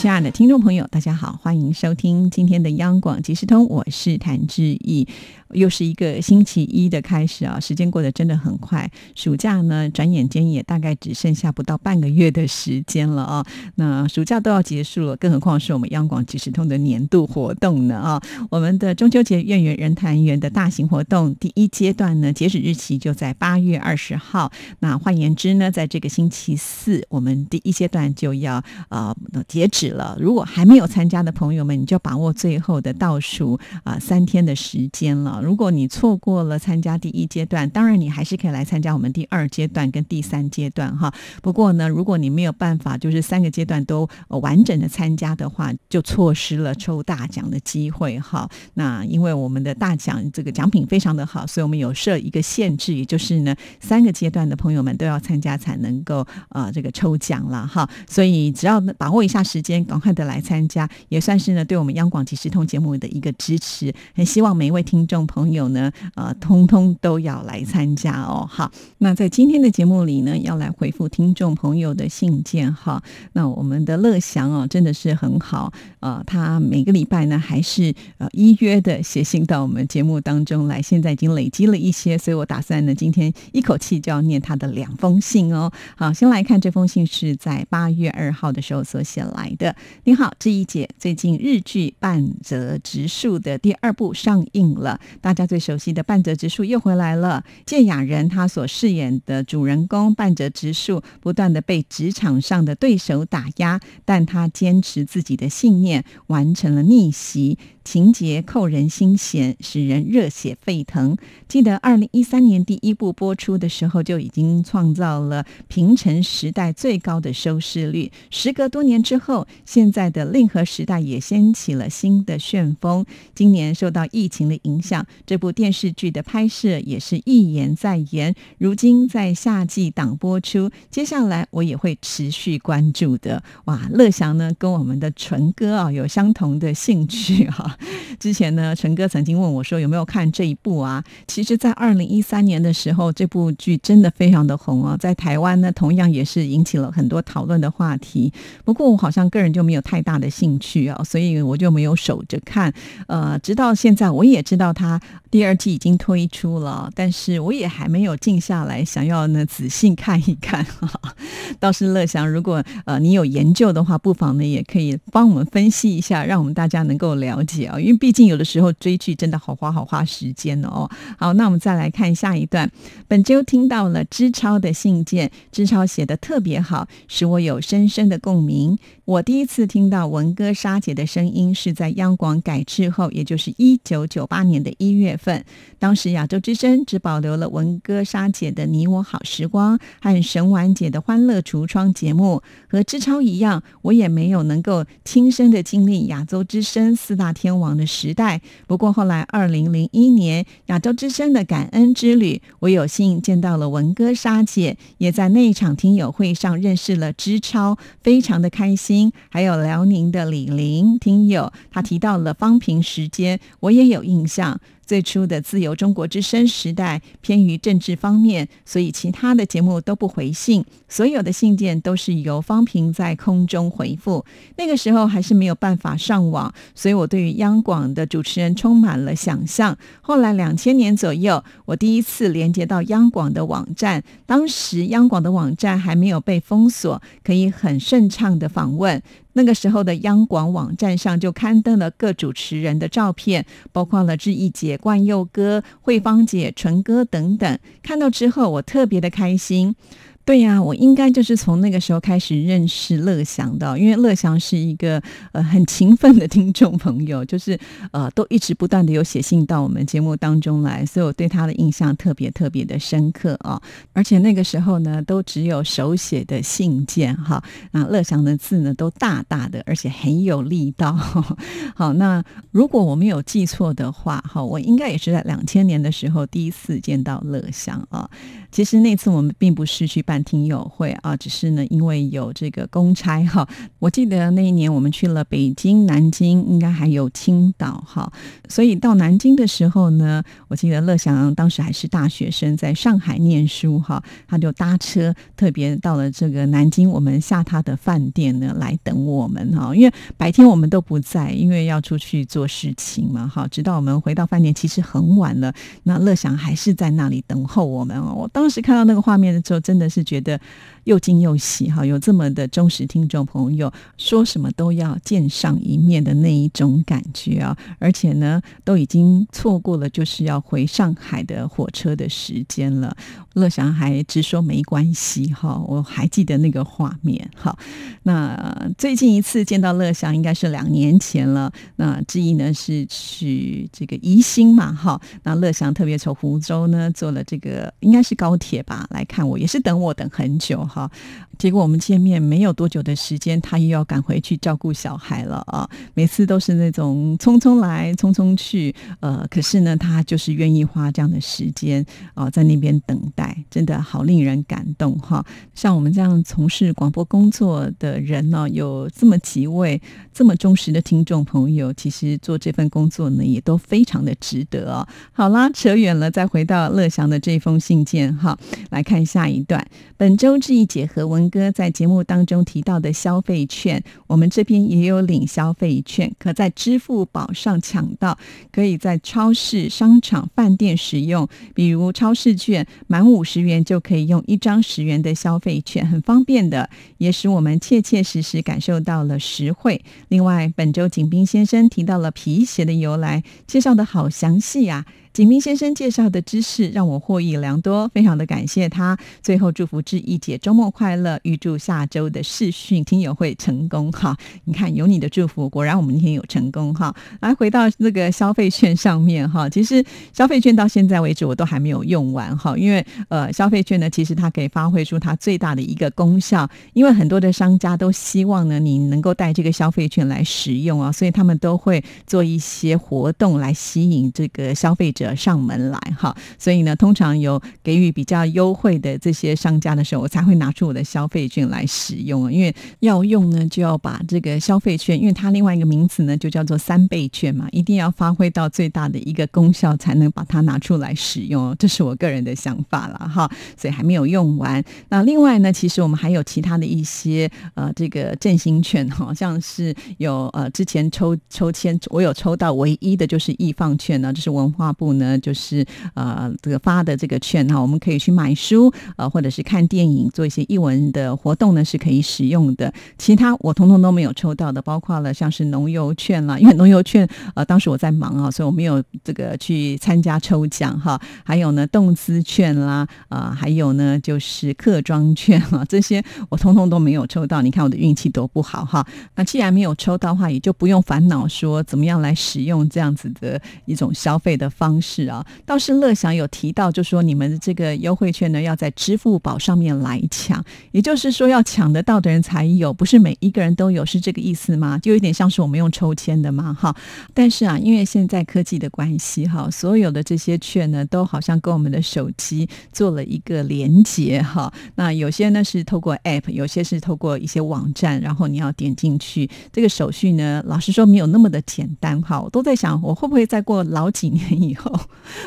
亲爱的听众朋友，大家好，欢迎收听今天的央广即时通，我是谭志毅。又是一个星期一的开始啊，时间过得真的很快。暑假呢，转眼间也大概只剩下不到半个月的时间了啊。那暑假都要结束了，更何况是我们央广即时通的年度活动呢啊。我们的中秋节月圆人团圆的大型活动第一阶段呢，截止日期就在八月二十号。那换言之呢，在这个星期四，我们第一阶段就要呃截止了。如果还没有参加的朋友们，你就把握最后的倒数啊三天的时间了。如果你错过了参加第一阶段，当然你还是可以来参加我们第二阶段跟第三阶段哈。不过呢，如果你没有办法就是三个阶段都完整的参加的话，就错失了抽大奖的机会哈。那因为我们的大奖这个奖品非常的好，所以我们有设一个限制，也就是呢三个阶段的朋友们都要参加才能够呃这个抽奖了哈。所以只要把握一下时间，赶快的来参加，也算是呢对我们央广即时通节目的一个支持。很希望每一位听众。朋友呢，呃，通通都要来参加哦。好，那在今天的节目里呢，要来回复听众朋友的信件哈。那我们的乐祥哦，真的是很好，呃，他每个礼拜呢，还是呃依约的写信到我们节目当中来。现在已经累积了一些，所以我打算呢，今天一口气就要念他的两封信哦。好，先来看这封信是在八月二号的时候所写来的。你好，志怡姐，最近日剧《半泽直树》的第二部上映了。大家最熟悉的半泽直树又回来了。健雅人他所饰演的主人公半泽直树，不断的被职场上的对手打压，但他坚持自己的信念，完成了逆袭。情节扣人心弦，使人热血沸腾。记得二零一三年第一部播出的时候，就已经创造了平成时代最高的收视率。时隔多年之后，现在的令和时代也掀起了新的旋风。今年受到疫情的影响，这部电视剧的拍摄也是一延再延。如今在夏季档播出，接下来我也会持续关注的。哇，乐祥呢，跟我们的纯哥啊有相同的兴趣哈。之前呢，陈哥曾经问我说有没有看这一部啊？其实，在二零一三年的时候，这部剧真的非常的红啊，在台湾呢，同样也是引起了很多讨论的话题。不过，我好像个人就没有太大的兴趣啊，所以我就没有守着看。呃，直到现在，我也知道它第二季已经推出了，但是我也还没有静下来想要呢仔细看一看。倒是乐祥，如果呃你有研究的话，不妨呢也可以帮我们分析一下，让我们大家能够了解。啊，因为毕竟有的时候追剧真的好花好花时间哦。好，那我们再来看下一段。本周听到了知超的信件，知超写的特别好，使我有深深的共鸣。我第一次听到文哥沙姐的声音是在央广改制后，也就是一九九八年的一月份。当时亚洲之声只保留了文哥沙姐的《你我好时光》和神婉姐的《欢乐橱窗》节目。和知超一样，我也没有能够亲身的经历亚洲之声四大天王的时代。不过后来二零零一年亚洲之声的感恩之旅，我有幸见到了文哥沙姐，也在那一场听友会上认识了知超，非常的开心。还有辽宁的李玲听友，他提到了方平时间，我也有印象。最初的自由中国之声时代偏于政治方面，所以其他的节目都不回信，所有的信件都是由方平在空中回复。那个时候还是没有办法上网，所以我对于央广的主持人充满了想象。后来两千年左右，我第一次连接到央广的网站，当时央广的网站还没有被封锁，可以很顺畅的访问。那个时候的央广网站上就刊登了各主持人的照片，包括了志毅姐、冠佑哥、慧芳姐、纯哥等等。看到之后，我特别的开心。对呀，我应该就是从那个时候开始认识乐祥的，因为乐祥是一个呃很勤奋的听众朋友，就是呃都一直不断的有写信到我们节目当中来，所以我对他的印象特别特别的深刻啊！而且那个时候呢，都只有手写的信件哈，那乐祥的字呢都大大的，而且很有力道。好，那如果我没有记错的话，哈，我应该也是在两千年的时候第一次见到乐祥啊。其实那次我们并不是去办听友会啊，只是呢因为有这个公差哈。我记得那一年我们去了北京、南京，应该还有青岛哈。所以到南京的时候呢，我记得乐祥当时还是大学生，在上海念书哈，他就搭车特别到了这个南京，我们下他的饭店呢来等我们哈。因为白天我们都不在，因为要出去做事情嘛哈。直到我们回到饭店，其实很晚了，那乐祥还是在那里等候我们哦。我当时看到那个画面的时候，真的是觉得。又惊又喜哈，有这么的忠实听众朋友，说什么都要见上一面的那一种感觉啊！而且呢，都已经错过了就是要回上海的火车的时间了。乐祥还直说没关系哈，我还记得那个画面哈。那最近一次见到乐祥应该是两年前了。那之一呢是去这个宜兴嘛哈。那乐祥特别从湖州呢坐了这个应该是高铁吧来看我，也是等我等很久哈。结果我们见面没有多久的时间，他又要赶回去照顾小孩了啊！每次都是那种匆匆来匆匆去，呃，可是呢，他就是愿意花这样的时间啊，在那边等待，真的好令人感动哈！像我们这样从事广播工作的人呢，有这么几位这么忠实的听众朋友，其实做这份工作呢，也都非常的值得哦。好啦，扯远了，再回到乐祥的这封信件哈，来看下一段。本周志毅姐和文。哥在节目当中提到的消费券，我们这边也有领消费券，可在支付宝上抢到，可以在超市、商场、饭店使用。比如超市券满五十元就可以用一张十元的消费券，很方便的，也使我们切切实实感受到了实惠。另外，本周景斌先生提到了皮鞋的由来，介绍的好详细呀。景明先生介绍的知识让我获益良多，非常的感谢他。最后祝福志毅姐周末快乐，预祝下周的视讯听友会成功哈！你看有你的祝福，果然我们今天有成功哈。来回到那个消费券上面哈，其实消费券到现在为止我都还没有用完哈，因为呃消费券呢，其实它可以发挥出它最大的一个功效，因为很多的商家都希望呢你能够带这个消费券来使用啊，所以他们都会做一些活动来吸引这个消费者。者上门来哈，所以呢，通常有给予比较优惠的这些商家的时候，我才会拿出我的消费券来使用。因为要用呢，就要把这个消费券，因为它另外一个名词呢，就叫做三倍券嘛，一定要发挥到最大的一个功效，才能把它拿出来使用。这是我个人的想法了哈，所以还没有用完。那另外呢，其实我们还有其他的一些呃，这个振兴券，好像是有呃，之前抽抽签，我有抽到唯一的就是易放券呢，这是文化部。呢，就是呃，这个发的这个券哈，我们可以去买书，呃，或者是看电影，做一些译文的活动呢，是可以使用的。其他我通通都没有抽到的，包括了像是农游券啦，因为农游券呃，当时我在忙啊，所以我没有这个去参加抽奖哈。还有呢，动资券啦，啊，还有呢，就是客庄券啊，这些我通通都没有抽到。你看我的运气多不好哈。那既然没有抽到的话，也就不用烦恼说怎么样来使用这样子的一种消费的方。是啊，倒是乐享有提到，就说你们的这个优惠券呢，要在支付宝上面来抢，也就是说要抢得到的人才有，不是每一个人都有，是这个意思吗？就有点像是我们用抽签的嘛，哈。但是啊，因为现在科技的关系，哈，所有的这些券呢，都好像跟我们的手机做了一个连接，哈。那有些呢是透过 App，有些是透过一些网站，然后你要点进去，这个手续呢，老实说没有那么的简单，哈。我都在想，我会不会再过老几年以后。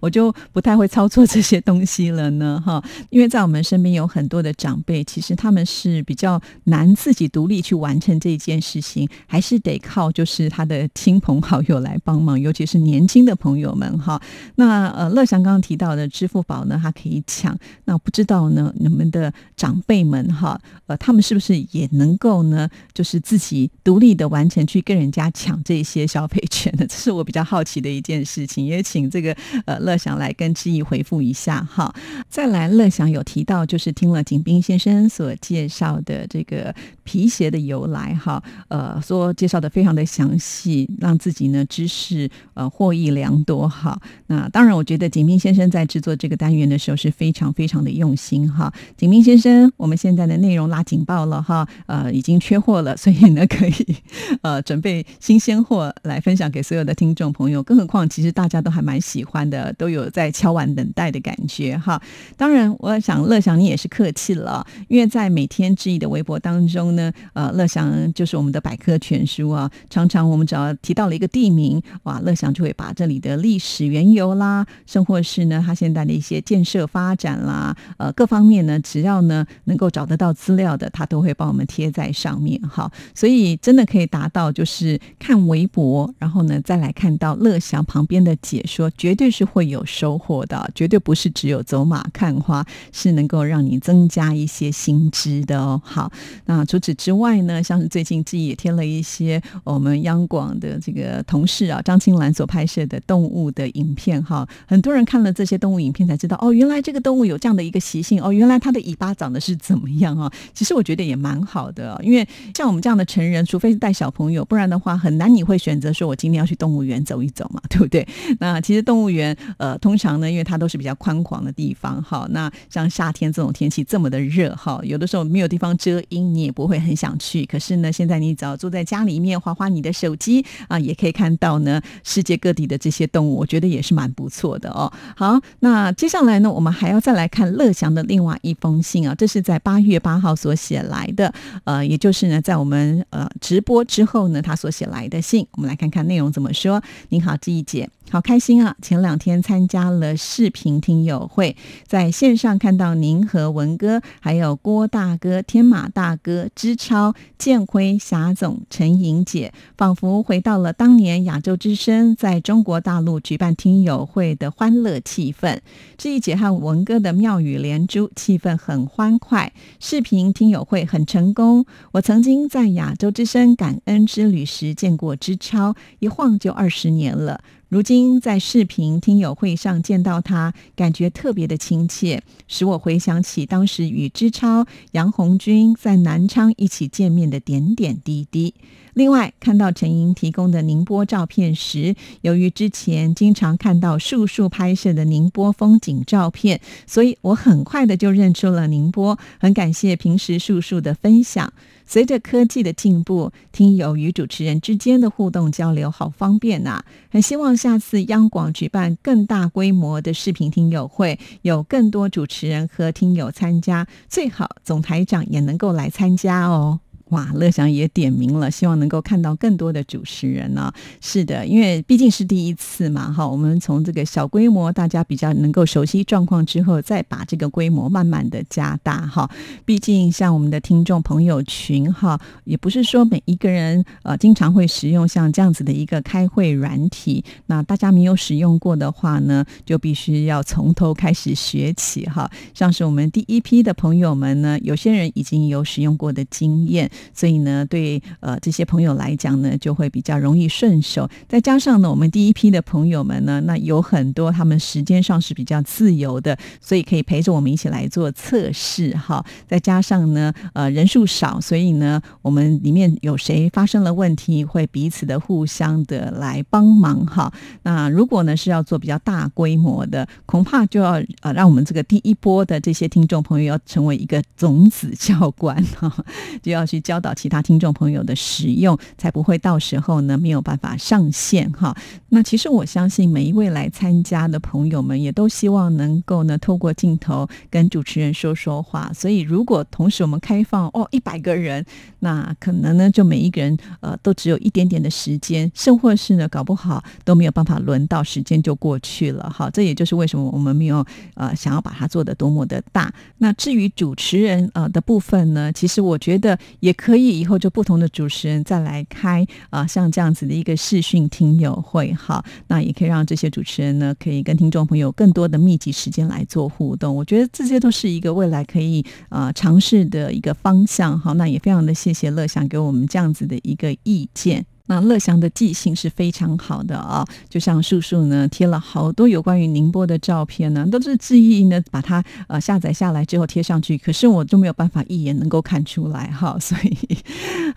我就不太会操作这些东西了呢，哈，因为在我们身边有很多的长辈，其实他们是比较难自己独立去完成这一件事情，还是得靠就是他的亲朋好友来帮忙，尤其是年轻的朋友们，哈。那呃，乐祥刚刚提到的支付宝呢，它可以抢，那不知道呢，你们的长辈们哈，呃，他们是不是也能够呢，就是自己独立的完成去跟人家抢这些消费 券呢？这是我比较好奇的一件事情，也请这个。呃，乐享来跟志毅回复一下哈。再来，乐享有提到，就是听了景斌先生所介绍的这个皮鞋的由来哈。呃，说介绍的非常的详细，让自己呢知识呃获益良多哈。那当然，我觉得景斌先生在制作这个单元的时候是非常非常的用心哈。景斌先生，我们现在的内容拉警报了哈，呃，已经缺货了，所以呢可以呃准备新鲜货来分享给所有的听众朋友。更何况，其实大家都还蛮喜。喜欢的，都有在敲碗等待的感觉哈。当然，我想乐祥你也是客气了，因为在每天质疑的微博当中呢，呃，乐祥就是我们的百科全书啊。常常我们只要提到了一个地名，哇，乐祥就会把这里的历史缘由啦，甚或是呢，他现在的一些建设发展啦，呃，各方面呢，只要呢能够找得到资料的，他都会帮我们贴在上面哈。所以真的可以达到，就是看微博，然后呢再来看到乐祥旁边的解说，绝对是会有收获的，绝对不是只有走马看花，是能够让你增加一些新知的哦。好，那除此之外呢，像是最近自己也贴了一些我们央广的这个同事啊张青兰所拍摄的动物的影片哈，很多人看了这些动物影片才知道哦，原来这个动物有这样的一个习性哦，原来它的尾巴长得是怎么样啊？其实我觉得也蛮好的，因为像我们这样的成人，除非是带小朋友，不然的话很难你会选择说我今天要去动物园走一走嘛，对不对？那其实动动物园呃，通常呢，因为它都是比较宽广的地方哈，那像夏天这种天气这么的热哈，有的时候没有地方遮阴，你也不会很想去。可是呢，现在你只要坐在家里面划划你的手机啊，也可以看到呢世界各地的这些动物，我觉得也是蛮不错的哦。好，那接下来呢，我们还要再来看乐祥的另外一封信啊，这是在八月八号所写来的，呃，也就是呢，在我们呃直播之后呢，他所写来的信，我们来看看内容怎么说。您好，志毅姐。好开心啊！前两天参加了视频听友会，在线上看到您和文哥，还有郭大哥、天马大哥、支超、建辉、霞总、陈莹姐，仿佛回到了当年亚洲之声在中国大陆举办听友会的欢乐气氛。这一姐和文哥的妙语连珠，气氛很欢快。视频听友会很成功。我曾经在亚洲之声感恩之旅时见过支超，一晃就二十年了。如今在视频听友会上见到他，感觉特别的亲切，使我回想起当时与之超、杨红军在南昌一起见面的点点滴滴。另外，看到陈莹提供的宁波照片时，由于之前经常看到树树拍摄的宁波风景照片，所以我很快的就认出了宁波。很感谢平时树树的分享。随着科技的进步，听友与主持人之间的互动交流好方便呐！很希望下次央广举办更大规模的视频听友会，有更多主持人和听友参加，最好总台长也能够来参加哦。哇，乐祥也点名了，希望能够看到更多的主持人呢。是的，因为毕竟是第一次嘛，哈，我们从这个小规模，大家比较能够熟悉状况之后，再把这个规模慢慢的加大，哈。毕竟像我们的听众朋友群，哈，也不是说每一个人呃经常会使用像这样子的一个开会软体，那大家没有使用过的话呢，就必须要从头开始学起，哈。像是我们第一批的朋友们呢，有些人已经有使用过的经验。所以呢，对呃这些朋友来讲呢，就会比较容易顺手。再加上呢，我们第一批的朋友们呢，那有很多他们时间上是比较自由的，所以可以陪着我们一起来做测试哈。再加上呢，呃人数少，所以呢，我们里面有谁发生了问题，会彼此的互相的来帮忙哈。那如果呢是要做比较大规模的，恐怕就要呃让我们这个第一波的这些听众朋友要成为一个种子教官哈，就要去。教导其他听众朋友的使用，才不会到时候呢没有办法上线哈。那其实我相信每一位来参加的朋友们，也都希望能够呢透过镜头跟主持人说说话。所以如果同时我们开放哦一百个人，那可能呢就每一个人呃都只有一点点的时间，甚或是呢搞不好都没有办法轮到，时间就过去了哈。这也就是为什么我们没有呃想要把它做的多么的大。那至于主持人呃的部分呢，其实我觉得也。可以以后就不同的主持人再来开啊，像这样子的一个视讯听友会哈，那也可以让这些主持人呢，可以跟听众朋友更多的密集时间来做互动。我觉得这些都是一个未来可以啊尝试的一个方向哈。那也非常的谢谢乐享给我们这样子的一个意见。那乐祥的记性是非常好的啊，就像叔叔呢贴了好多有关于宁波的照片呢，都是记忆呢把它呃下载下来之后贴上去，可是我就没有办法一眼能够看出来哈，所以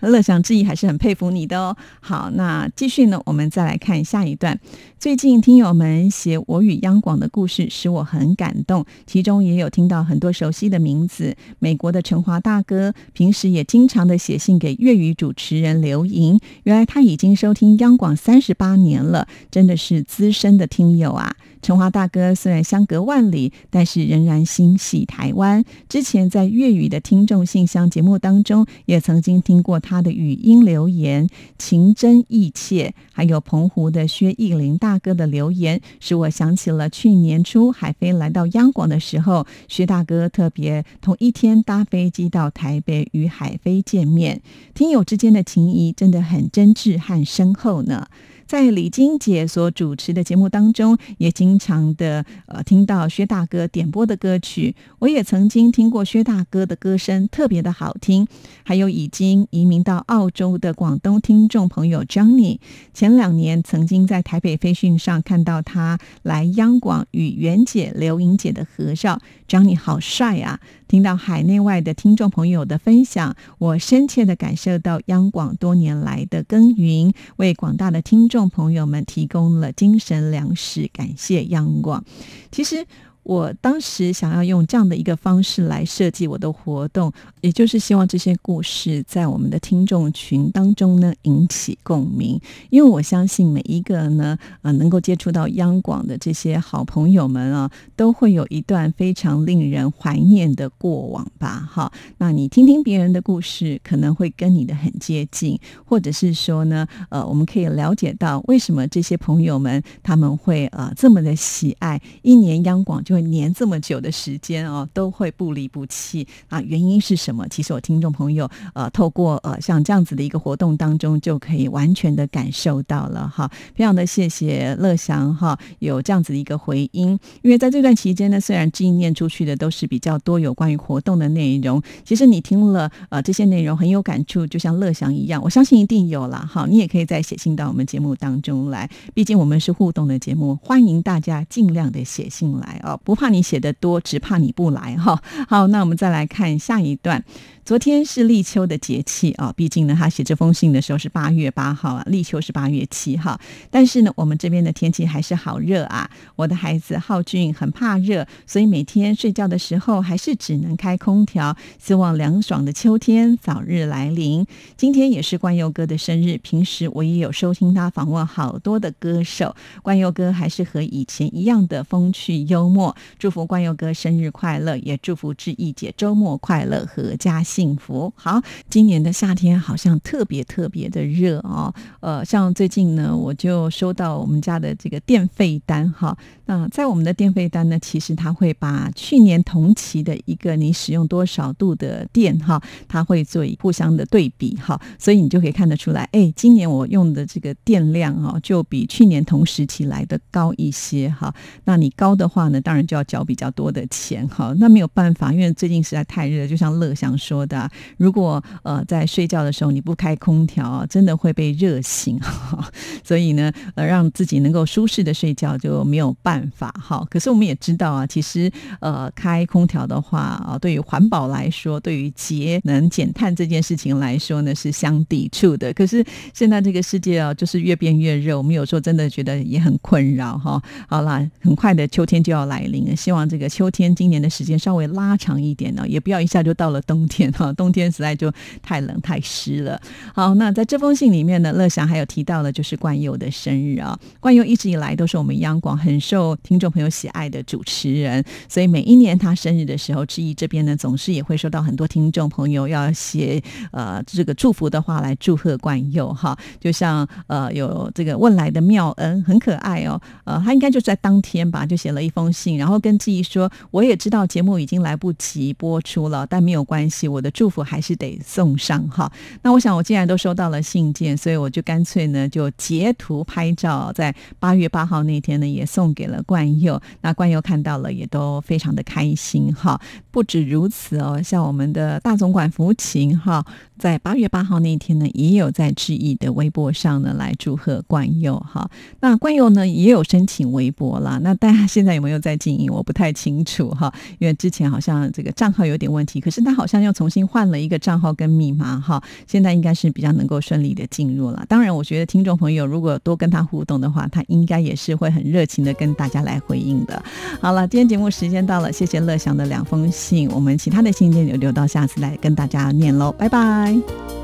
乐祥记忆还是很佩服你的哦。好，那继续呢，我们再来看下一段。最近听友们写我与央广的故事，使我很感动，其中也有听到很多熟悉的名字，美国的陈华大哥，平时也经常的写信给粤语主持人刘莹，原来他。已经收听央广三十八年了，真的是资深的听友啊！陈华大哥虽然相隔万里，但是仍然心系台湾。之前在粤语的听众信箱节目当中，也曾经听过他的语音留言，情真意切。还有澎湖的薛义林大哥的留言，使我想起了去年初海飞来到央广的时候，薛大哥特别同一天搭飞机到台北与海飞见面，听友之间的情谊真的很真挚和深厚呢。在李金姐所主持的节目当中，也经常的呃听到薛大哥点播的歌曲。我也曾经听过薛大哥的歌声，特别的好听。还有已经移民到澳洲的广东听众朋友 Johnny，前两年曾经在台北飞讯上看到他来央广与袁姐、刘莹姐的合照。Johnny 好帅啊！听到海内外的听众朋友的分享，我深切的感受到央广多年来的耕耘，为广大的听众朋友们提供了精神粮食。感谢央广。其实。我当时想要用这样的一个方式来设计我的活动，也就是希望这些故事在我们的听众群当中呢引起共鸣。因为我相信每一个呢，呃，能够接触到央广的这些好朋友们啊，都会有一段非常令人怀念的过往吧。哈，那你听听别人的故事，可能会跟你的很接近，或者是说呢，呃，我们可以了解到为什么这些朋友们他们会呃这么的喜爱一年央广。就会黏这么久的时间哦，都会不离不弃啊！原因是什么？其实我听众朋友呃，透过呃像这样子的一个活动当中，就可以完全的感受到了哈。非常的谢谢乐祥哈，有这样子的一个回音。因为在这段期间呢，虽然纪念出去的都是比较多有关于活动的内容，其实你听了呃这些内容很有感触，就像乐祥一样，我相信一定有了哈。你也可以再写信到我们节目当中来，毕竟我们是互动的节目，欢迎大家尽量的写信来哦。不怕你写的多，只怕你不来哈。好，那我们再来看下一段。昨天是立秋的节气啊，毕竟呢，他写这封信的时候是八月八号啊，立秋是八月七号。但是呢，我们这边的天气还是好热啊。我的孩子浩俊很怕热，所以每天睡觉的时候还是只能开空调。希望凉爽的秋天早日来临。今天也是冠佑哥的生日，平时我也有收听他访问好多的歌手。冠佑哥还是和以前一样的风趣幽默。祝福冠佑哥生日快乐，也祝福志毅姐周末快乐，阖家幸。福好，今年的夏天好像特别特别的热哦。呃，像最近呢，我就收到我们家的这个电费单哈。那在我们的电费单呢，其实它会把去年同期的一个你使用多少度的电哈，它会做互相的对比哈，所以你就可以看得出来，哎，今年我用的这个电量哈，就比去年同时期来的高一些哈。那你高的话呢，当然就要交比较多的钱哈。那没有办法，因为最近实在太热，就像乐祥说。的，如果呃在睡觉的时候你不开空调，真的会被热醒，所以呢，呃让自己能够舒适的睡觉就没有办法哈。可是我们也知道啊，其实呃开空调的话啊，对于环保来说，对于节能减碳这件事情来说呢，是相抵触的。可是现在这个世界啊，就是越变越热，我们有时候真的觉得也很困扰哈。好啦，很快的秋天就要来临了，希望这个秋天今年的时间稍微拉长一点呢，也不要一下就到了冬天。啊，冬天实在就太冷太湿了。好，那在这封信里面呢，乐祥还有提到了就是冠佑的生日啊。冠佑一直以来都是我们央广很受听众朋友喜爱的主持人，所以每一年他生日的时候，志毅这边呢总是也会收到很多听众朋友要写呃这个祝福的话来祝贺冠佑哈。就像呃有这个问来的妙恩很可爱哦，呃他应该就在当天吧就写了一封信，然后跟志毅说，我也知道节目已经来不及播出了，但没有关系，我我的。祝福还是得送上哈。那我想，我既然都收到了信件，所以我就干脆呢，就截图拍照，在八月八号那天呢，也送给了冠佑。那冠佑看到了，也都非常的开心哈。不止如此哦，像我们的大总管福琴哈，在八月八号那一天呢，也有在致意的微博上呢来祝贺冠佑哈。那冠佑呢，也有申请微博了。那大家现在有没有在经营？我不太清楚哈，因为之前好像这个账号有点问题，可是他好像又重新。换了一个账号跟密码哈，现在应该是比较能够顺利的进入了。当然，我觉得听众朋友如果多跟他互动的话，他应该也是会很热情的跟大家来回应的。好了，今天节目时间到了，谢谢乐祥的两封信，我们其他的信件就留到下次来跟大家念喽，拜拜。Bye.